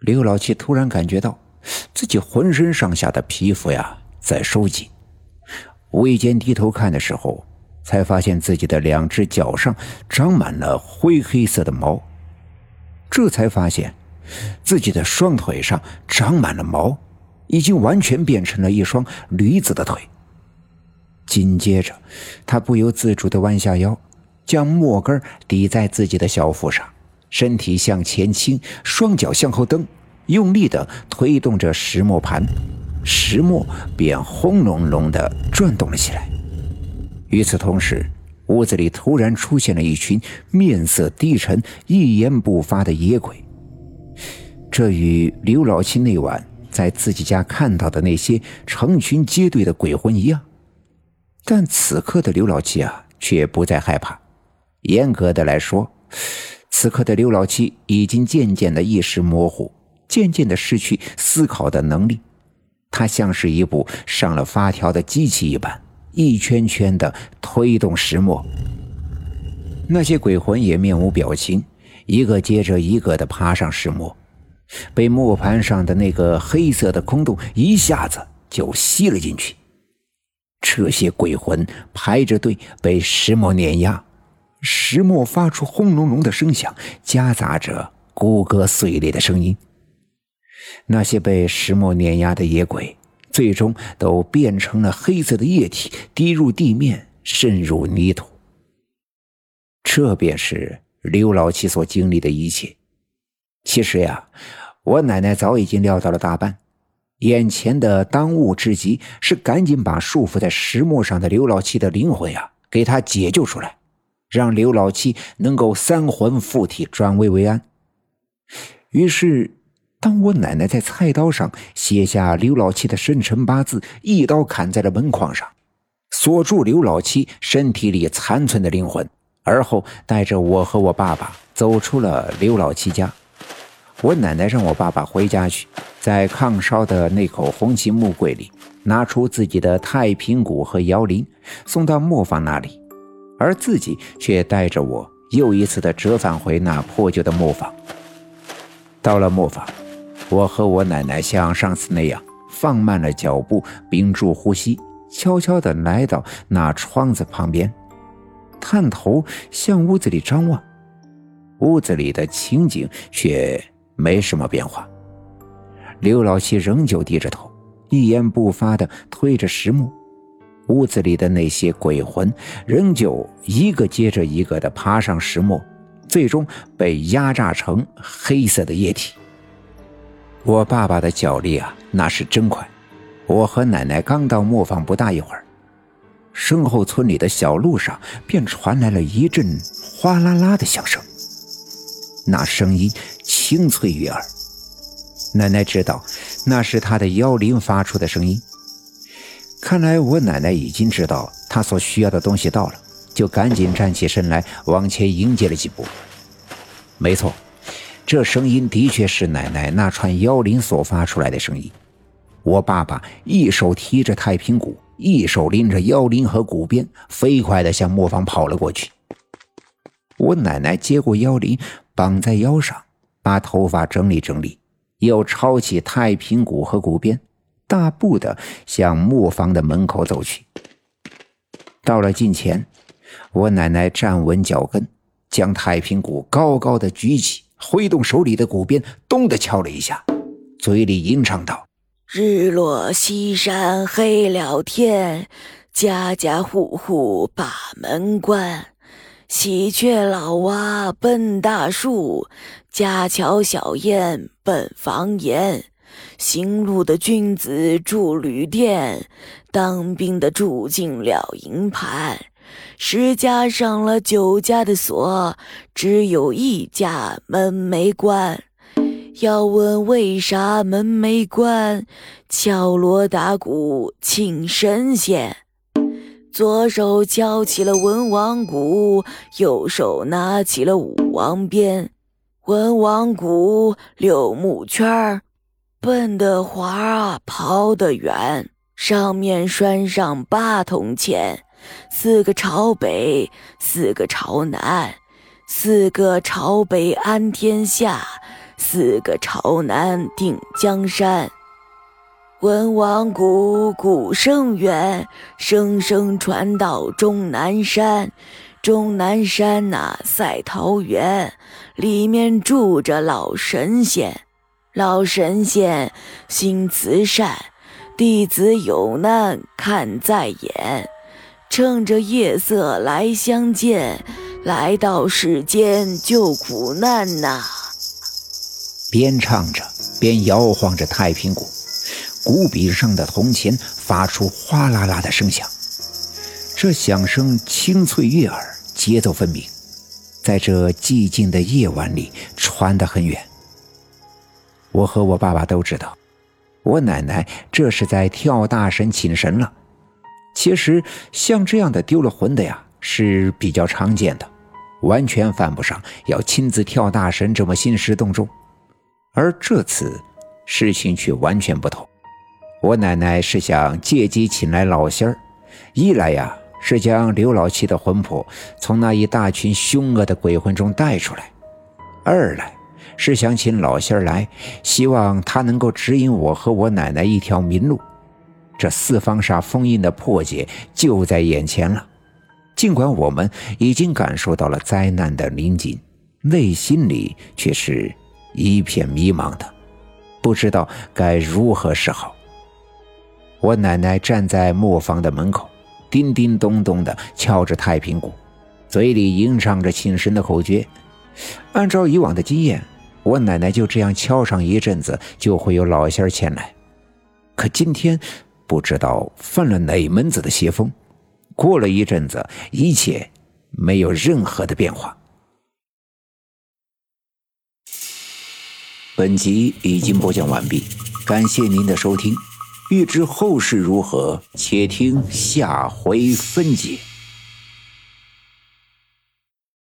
刘老七突然感觉到自己浑身上下的皮肤呀在收紧，无意间低头看的时候，才发现自己的两只脚上长满了灰黑色的毛，这才发现自己的双腿上长满了毛，已经完全变成了一双驴子的腿。紧接着，他不由自主地弯下腰，将木根抵在自己的小腹上，身体向前倾，双脚向后蹬，用力的推动着石磨盘，石磨便轰隆隆的转动了起来。与此同时，屋子里突然出现了一群面色低沉、一言不发的野鬼。这与刘老七那晚在自己家看到的那些成群结队的鬼魂一样。但此刻的刘老七啊，却不再害怕。严格的来说，此刻的刘老七已经渐渐的意识模糊，渐渐的失去思考的能力。他像是一部上了发条的机器一般，一圈圈的推动石磨。那些鬼魂也面无表情，一个接着一个的爬上石磨，被磨盘上的那个黑色的空洞一下子就吸了进去。这些鬼魂排着队被石磨碾压，石磨发出轰隆隆的声响，夹杂着骨骼碎裂的声音。那些被石磨碾压的野鬼，最终都变成了黑色的液体，滴入地面，渗入泥土。这便是刘老七所经历的一切。其实呀，我奶奶早已经料到了大半。眼前的当务之急是赶紧把束缚在石磨上的刘老七的灵魂呀，给他解救出来，让刘老七能够三魂附体，转危为安。于是，当我奶奶在菜刀上写下刘老七的生辰八字，一刀砍在了门框上，锁住刘老七身体里残存的灵魂，而后带着我和我爸爸走出了刘老七家。我奶奶让我爸爸回家去，在炕烧的那口红漆木柜里拿出自己的太平鼓和摇铃，送到磨坊那里，而自己却带着我又一次的折返回那破旧的磨坊。到了磨坊，我和我奶奶像上次那样放慢了脚步，屏住呼吸，悄悄地来到那窗子旁边，探头向屋子里张望。屋子里的情景却……没什么变化，刘老七仍旧低着头，一言不发地推着石木。屋子里的那些鬼魂仍旧一个接着一个地爬上石磨，最终被压榨成黑色的液体。我爸爸的脚力啊，那是真快。我和奶奶刚到磨坊不大一会儿，身后村里的小路上便传来了一阵哗啦啦的响声，那声音。清脆悦耳，奶奶知道那是她的妖灵发出的声音。看来我奶奶已经知道她所需要的东西到了，就赶紧站起身来往前迎接了几步。没错，这声音的确是奶奶那串妖灵所发出来的声音。我爸爸一手提着太平鼓，一手拎着妖铃和鼓鞭，飞快地向磨坊跑了过去。我奶奶接过妖铃，绑在腰上。把头发整理整理，又抄起太平鼓和鼓鞭，大步的向磨坊的门口走去。到了近前，我奶奶站稳脚跟，将太平鼓高高的举起，挥动手里的鼓鞭，咚的敲了一下，嘴里吟唱道：“日落西山黑了天，家家户户把门关。”喜鹊老蛙奔大树，家巧小燕奔房檐。行路的君子住旅店，当兵的住进了营盘。十家上了九家的锁，只有一家门没关。要问为啥门没关？敲锣打鼓请神仙。左手敲起了文王鼓，右手拿起了武王鞭。文王鼓六木圈儿，奔得滑啊，跑得远。上面拴上八铜钱，四个朝北，四个朝南，四个朝北安天下，四个朝南定江山。文王谷，鼓声远，声声传到终南山。终南山那赛桃园，里面住着老神仙。老神仙心慈善，弟子有难看在眼，趁着夜色来相见，来到世间救苦难呐。边唱着，边摇晃着太平鼓，鼓柄上的铜钱发出哗啦啦的声响，这响声清脆悦耳。节奏分明，在这寂静的夜晚里传得很远。我和我爸爸都知道，我奶奶这是在跳大神请神了。其实像这样的丢了魂的呀是比较常见的，完全犯不上要亲自跳大神这么兴师动众。而这次事情却完全不同，我奶奶是想借机请来老仙儿，一来呀。是将刘老七的魂魄从那一大群凶恶的鬼魂中带出来，二来是想请老仙儿来，希望他能够指引我和我奶奶一条明路。这四方煞封印的破解就在眼前了，尽管我们已经感受到了灾难的临近，内心里却是一片迷茫的，不知道该如何是好。我奶奶站在磨坊的门口。叮叮咚咚地敲着太平鼓，嘴里吟唱着请神的口诀。按照以往的经验，我奶奶就这样敲上一阵子，就会有老仙儿前来。可今天不知道犯了哪门子的邪风，过了一阵子，一切没有任何的变化。本集已经播讲完毕，感谢您的收听。欲知后事如何，且听下回分解。